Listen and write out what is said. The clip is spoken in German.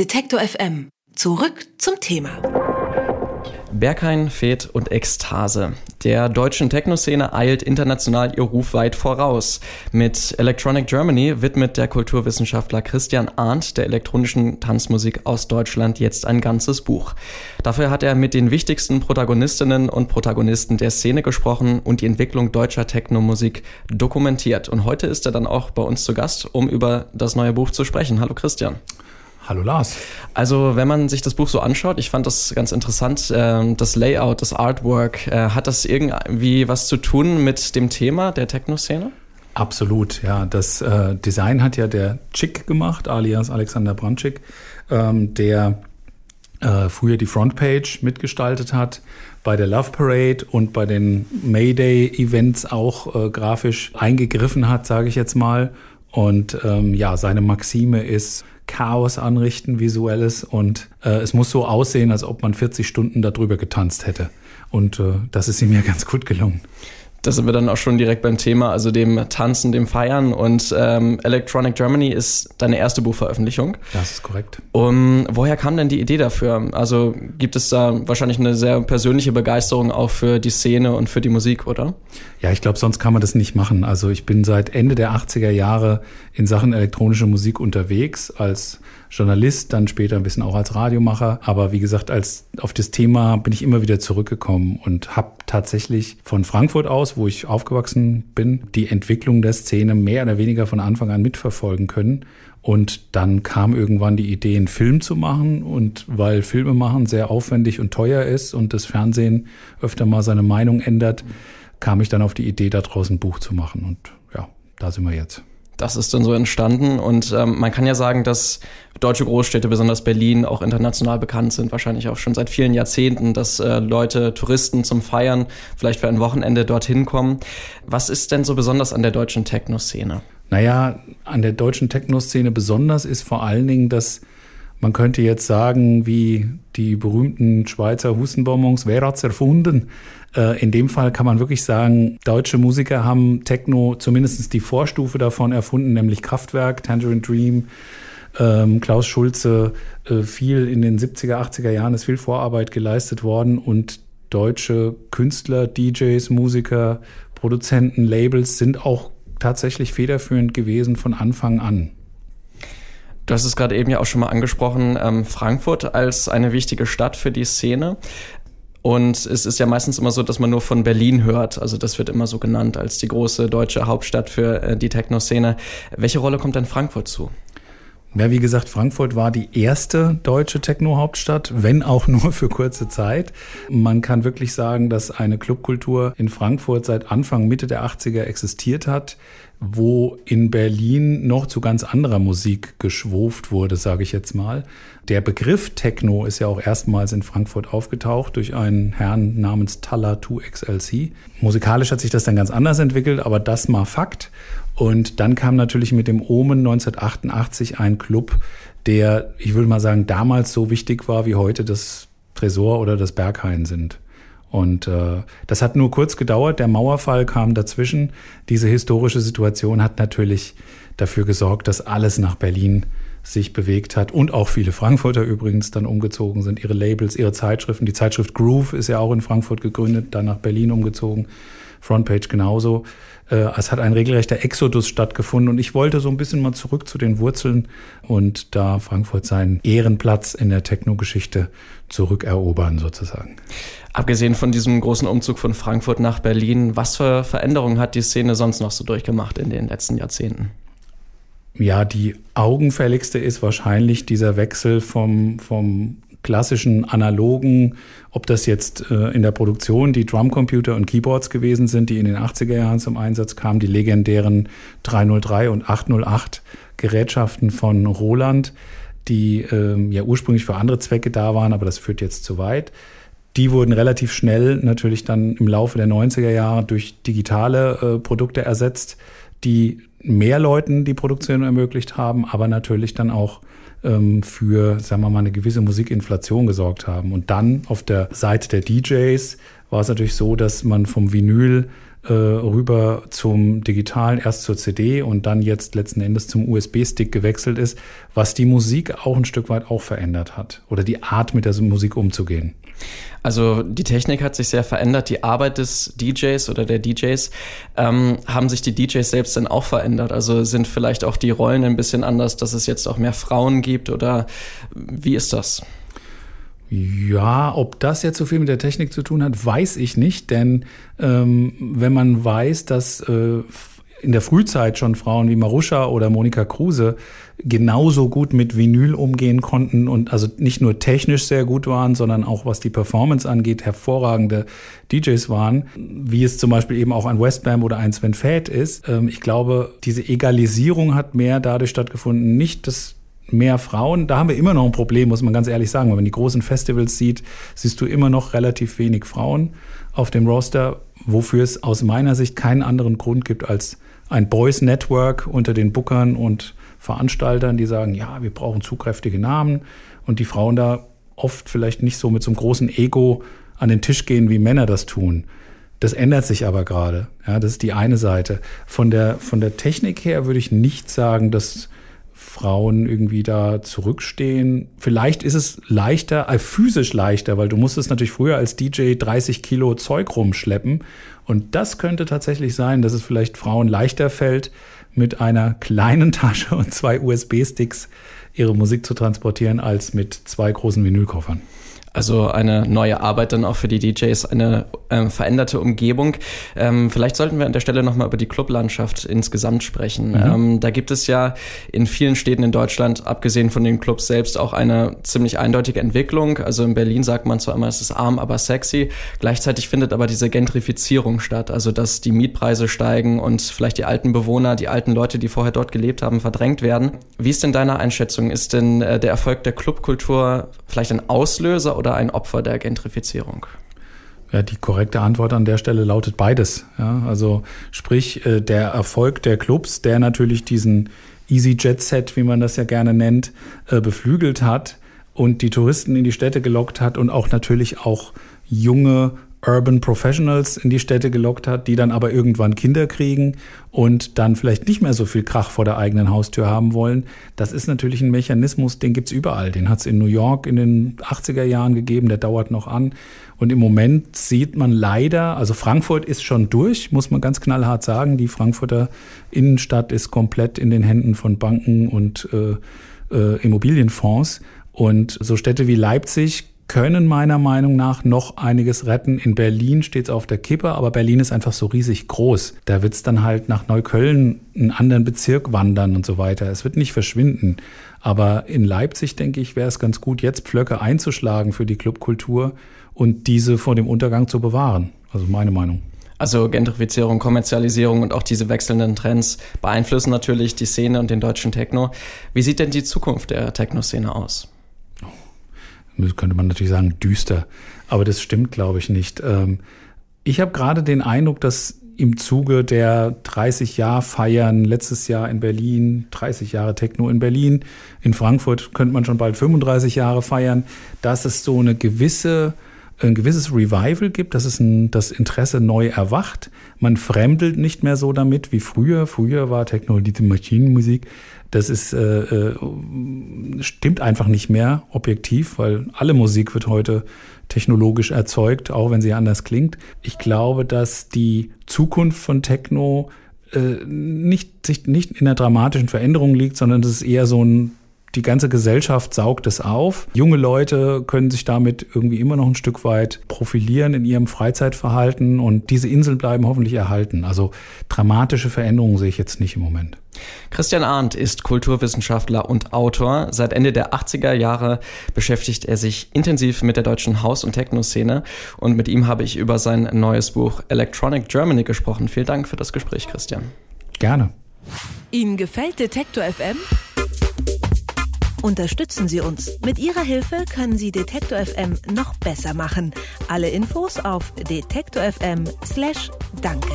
Detektor FM. Zurück zum Thema. Berghain, Fed und Ekstase. Der deutschen Techno-Szene eilt international ihr Ruf weit voraus. Mit Electronic Germany widmet der Kulturwissenschaftler Christian Arndt der elektronischen Tanzmusik aus Deutschland jetzt ein ganzes Buch. Dafür hat er mit den wichtigsten Protagonistinnen und Protagonisten der Szene gesprochen und die Entwicklung deutscher Techno-Musik dokumentiert. Und heute ist er dann auch bei uns zu Gast, um über das neue Buch zu sprechen. Hallo Christian. Hallo Lars. Also wenn man sich das Buch so anschaut, ich fand das ganz interessant, ähm, das Layout, das Artwork, äh, hat das irgendwie was zu tun mit dem Thema der Techno-Szene? Absolut, ja. Das äh, Design hat ja der Chick gemacht, alias Alexander Brandczyk, ähm, der äh, früher die Frontpage mitgestaltet hat, bei der Love Parade und bei den Mayday-Events auch äh, grafisch eingegriffen hat, sage ich jetzt mal. Und ähm, ja, seine Maxime ist, Chaos anrichten, visuelles. Und äh, es muss so aussehen, als ob man 40 Stunden darüber getanzt hätte. Und äh, das ist ihm ja ganz gut gelungen. Da sind wir dann auch schon direkt beim Thema, also dem Tanzen, dem Feiern. Und ähm, Electronic Germany ist deine erste Buchveröffentlichung. Das ist korrekt. Um, woher kam denn die Idee dafür? Also gibt es da wahrscheinlich eine sehr persönliche Begeisterung auch für die Szene und für die Musik, oder? Ja, ich glaube, sonst kann man das nicht machen. Also ich bin seit Ende der 80er Jahre in Sachen elektronische Musik unterwegs als Journalist, dann später ein bisschen auch als Radiomacher. Aber wie gesagt, als auf das Thema bin ich immer wieder zurückgekommen und habe tatsächlich von Frankfurt aus, wo ich aufgewachsen bin, die Entwicklung der Szene mehr oder weniger von Anfang an mitverfolgen können. Und dann kam irgendwann die Idee, einen Film zu machen. Und weil Filme machen sehr aufwendig und teuer ist und das Fernsehen öfter mal seine Meinung ändert, kam ich dann auf die Idee, daraus ein Buch zu machen. Und ja, da sind wir jetzt das ist dann so entstanden. Und ähm, man kann ja sagen, dass deutsche Großstädte, besonders Berlin, auch international bekannt sind, wahrscheinlich auch schon seit vielen Jahrzehnten, dass äh, Leute, Touristen zum Feiern, vielleicht für ein Wochenende dorthin kommen. Was ist denn so besonders an der deutschen Techno-Szene? Naja, an der deutschen Techno-Szene besonders ist vor allen Dingen, dass man könnte jetzt sagen, wie die berühmten Schweizer Hustenbonbons, wer hat's erfunden? Äh, in dem Fall kann man wirklich sagen, deutsche Musiker haben Techno zumindest die Vorstufe davon erfunden, nämlich Kraftwerk, Tangerine Dream, ähm, Klaus Schulze, äh, viel in den 70er, 80er Jahren ist viel Vorarbeit geleistet worden und deutsche Künstler, DJs, Musiker, Produzenten, Labels sind auch tatsächlich federführend gewesen von Anfang an. Du hast es gerade eben ja auch schon mal angesprochen, ähm, Frankfurt als eine wichtige Stadt für die Szene. Und es ist ja meistens immer so, dass man nur von Berlin hört. Also das wird immer so genannt als die große deutsche Hauptstadt für äh, die Techno-Szene. Welche Rolle kommt denn Frankfurt zu? Ja, wie gesagt, Frankfurt war die erste deutsche Techno-Hauptstadt, wenn auch nur für kurze Zeit. Man kann wirklich sagen, dass eine Clubkultur in Frankfurt seit Anfang, Mitte der 80er existiert hat, wo in Berlin noch zu ganz anderer Musik geschwuft wurde, sage ich jetzt mal. Der Begriff Techno ist ja auch erstmals in Frankfurt aufgetaucht durch einen Herrn namens Talla 2XLC. Musikalisch hat sich das dann ganz anders entwickelt, aber das mal Fakt. Und dann kam natürlich mit dem Omen 1988 ein Club, der, ich würde mal sagen, damals so wichtig war, wie heute das Tresor oder das Berghain sind. Und äh, das hat nur kurz gedauert. Der Mauerfall kam dazwischen. Diese historische Situation hat natürlich dafür gesorgt, dass alles nach Berlin sich bewegt hat und auch viele Frankfurter übrigens dann umgezogen sind, ihre Labels, ihre Zeitschriften. Die Zeitschrift Groove ist ja auch in Frankfurt gegründet, dann nach Berlin umgezogen. Frontpage genauso. Äh, es hat ein regelrechter Exodus stattgefunden und ich wollte so ein bisschen mal zurück zu den Wurzeln und da Frankfurt seinen Ehrenplatz in der Techno-Geschichte zurückerobern sozusagen. Abgesehen von diesem großen Umzug von Frankfurt nach Berlin, was für Veränderungen hat die Szene sonst noch so durchgemacht in den letzten Jahrzehnten? Ja, die augenfälligste ist wahrscheinlich dieser Wechsel vom, vom klassischen analogen, ob das jetzt äh, in der Produktion die Drumcomputer und Keyboards gewesen sind, die in den 80er Jahren zum Einsatz kamen, die legendären 303 und 808 Gerätschaften von Roland, die ähm, ja ursprünglich für andere Zwecke da waren, aber das führt jetzt zu weit. Die wurden relativ schnell natürlich dann im Laufe der 90er Jahre durch digitale äh, Produkte ersetzt, die mehr Leuten die Produktion ermöglicht haben, aber natürlich dann auch ähm, für, sagen wir mal, eine gewisse Musikinflation gesorgt haben. Und dann auf der Seite der DJs war es natürlich so, dass man vom Vinyl äh, rüber zum Digitalen, erst zur CD und dann jetzt letzten Endes zum USB-Stick gewechselt ist, was die Musik auch ein Stück weit auch verändert hat oder die Art mit der Musik umzugehen. Also die Technik hat sich sehr verändert, die Arbeit des DJs oder der DJs. Ähm, haben sich die DJs selbst denn auch verändert? Also sind vielleicht auch die Rollen ein bisschen anders, dass es jetzt auch mehr Frauen gibt oder wie ist das? Ja, ob das jetzt so viel mit der Technik zu tun hat, weiß ich nicht, denn ähm, wenn man weiß, dass äh, in der Frühzeit schon Frauen wie Maruscha oder Monika Kruse genauso gut mit Vinyl umgehen konnten und also nicht nur technisch sehr gut waren, sondern auch was die Performance angeht, hervorragende DJs waren, wie es zum Beispiel eben auch ein Westbam oder ein Sven Fett ist. Ähm, ich glaube, diese Egalisierung hat mehr dadurch stattgefunden, nicht dass mehr Frauen. Da haben wir immer noch ein Problem, muss man ganz ehrlich sagen. Wenn man die großen Festivals sieht, siehst du immer noch relativ wenig Frauen auf dem Roster, wofür es aus meiner Sicht keinen anderen Grund gibt als ein Boys Network unter den Bookern und Veranstaltern, die sagen, ja, wir brauchen zugkräftige Namen und die Frauen da oft vielleicht nicht so mit so einem großen Ego an den Tisch gehen, wie Männer das tun. Das ändert sich aber gerade. Ja, das ist die eine Seite. Von der, von der Technik her würde ich nicht sagen, dass Frauen irgendwie da zurückstehen. Vielleicht ist es leichter, äh, physisch leichter, weil du musstest natürlich früher als DJ 30 Kilo Zeug rumschleppen. Und das könnte tatsächlich sein, dass es vielleicht Frauen leichter fällt, mit einer kleinen Tasche und zwei USB-Sticks ihre Musik zu transportieren, als mit zwei großen Vinylkoffern. Also eine neue Arbeit dann auch für die DJs, eine ähm, veränderte Umgebung. Ähm, vielleicht sollten wir an der Stelle nochmal über die Clublandschaft insgesamt sprechen. Mhm. Ähm, da gibt es ja in vielen Städten in Deutschland, abgesehen von den Clubs selbst, auch eine ziemlich eindeutige Entwicklung. Also in Berlin sagt man zwar immer, es ist arm, aber sexy. Gleichzeitig findet aber diese Gentrifizierung statt, also dass die Mietpreise steigen und vielleicht die alten Bewohner, die alten Leute, die vorher dort gelebt haben, verdrängt werden. Wie ist denn deine Einschätzung? Ist denn äh, der Erfolg der Clubkultur vielleicht ein Auslöser oder ein Opfer der Gentrifizierung? Ja, die korrekte Antwort an der Stelle lautet beides. Ja, also sprich, äh, der Erfolg der Clubs, der natürlich diesen Easy Jet Set, wie man das ja gerne nennt, äh, beflügelt hat und die Touristen in die Städte gelockt hat und auch natürlich auch junge Urban Professionals in die Städte gelockt hat, die dann aber irgendwann Kinder kriegen und dann vielleicht nicht mehr so viel Krach vor der eigenen Haustür haben wollen. Das ist natürlich ein Mechanismus, den gibt's überall. Den hat's in New York in den 80er Jahren gegeben, der dauert noch an. Und im Moment sieht man leider, also Frankfurt ist schon durch, muss man ganz knallhart sagen. Die Frankfurter Innenstadt ist komplett in den Händen von Banken und äh, äh, Immobilienfonds. Und so Städte wie Leipzig können meiner Meinung nach noch einiges retten. In Berlin steht es auf der Kippe, aber Berlin ist einfach so riesig groß. Da wird es dann halt nach Neukölln einen anderen Bezirk wandern und so weiter. Es wird nicht verschwinden. Aber in Leipzig, denke ich, wäre es ganz gut, jetzt Pflöcke einzuschlagen für die Clubkultur und diese vor dem Untergang zu bewahren. Also meine Meinung. Also Gentrifizierung, Kommerzialisierung und auch diese wechselnden Trends beeinflussen natürlich die Szene und den deutschen Techno. Wie sieht denn die Zukunft der Techno-Szene aus? Könnte man natürlich sagen, düster. Aber das stimmt, glaube ich, nicht. Ähm, ich habe gerade den Eindruck, dass im Zuge der 30 Jahr Feiern letztes Jahr in Berlin, 30 Jahre Techno in Berlin, in Frankfurt könnte man schon bald 35 Jahre feiern, dass es so eine gewisse ein gewisses Revival gibt, dass es ein, das Interesse neu erwacht. Man fremdelt nicht mehr so damit wie früher. Früher war Technologie die Maschinenmusik das ist, äh, äh, stimmt einfach nicht mehr objektiv, weil alle Musik wird heute technologisch erzeugt, auch wenn sie anders klingt. Ich glaube, dass die Zukunft von Techno äh, nicht, sich nicht in einer dramatischen Veränderung liegt, sondern dass es eher so ein die ganze Gesellschaft saugt es auf. Junge Leute können sich damit irgendwie immer noch ein Stück weit profilieren in ihrem Freizeitverhalten und diese Inseln bleiben hoffentlich erhalten. Also dramatische Veränderungen sehe ich jetzt nicht im Moment. Christian Arndt ist Kulturwissenschaftler und Autor. Seit Ende der 80er Jahre beschäftigt er sich intensiv mit der deutschen Haus- und Techno-Szene und mit ihm habe ich über sein neues Buch Electronic Germany gesprochen. Vielen Dank für das Gespräch, Christian. Gerne. Ihnen gefällt Detektor FM? Unterstützen Sie uns. Mit Ihrer Hilfe können Sie Detektor FM noch besser machen. Alle Infos auf detektor.fm/danke.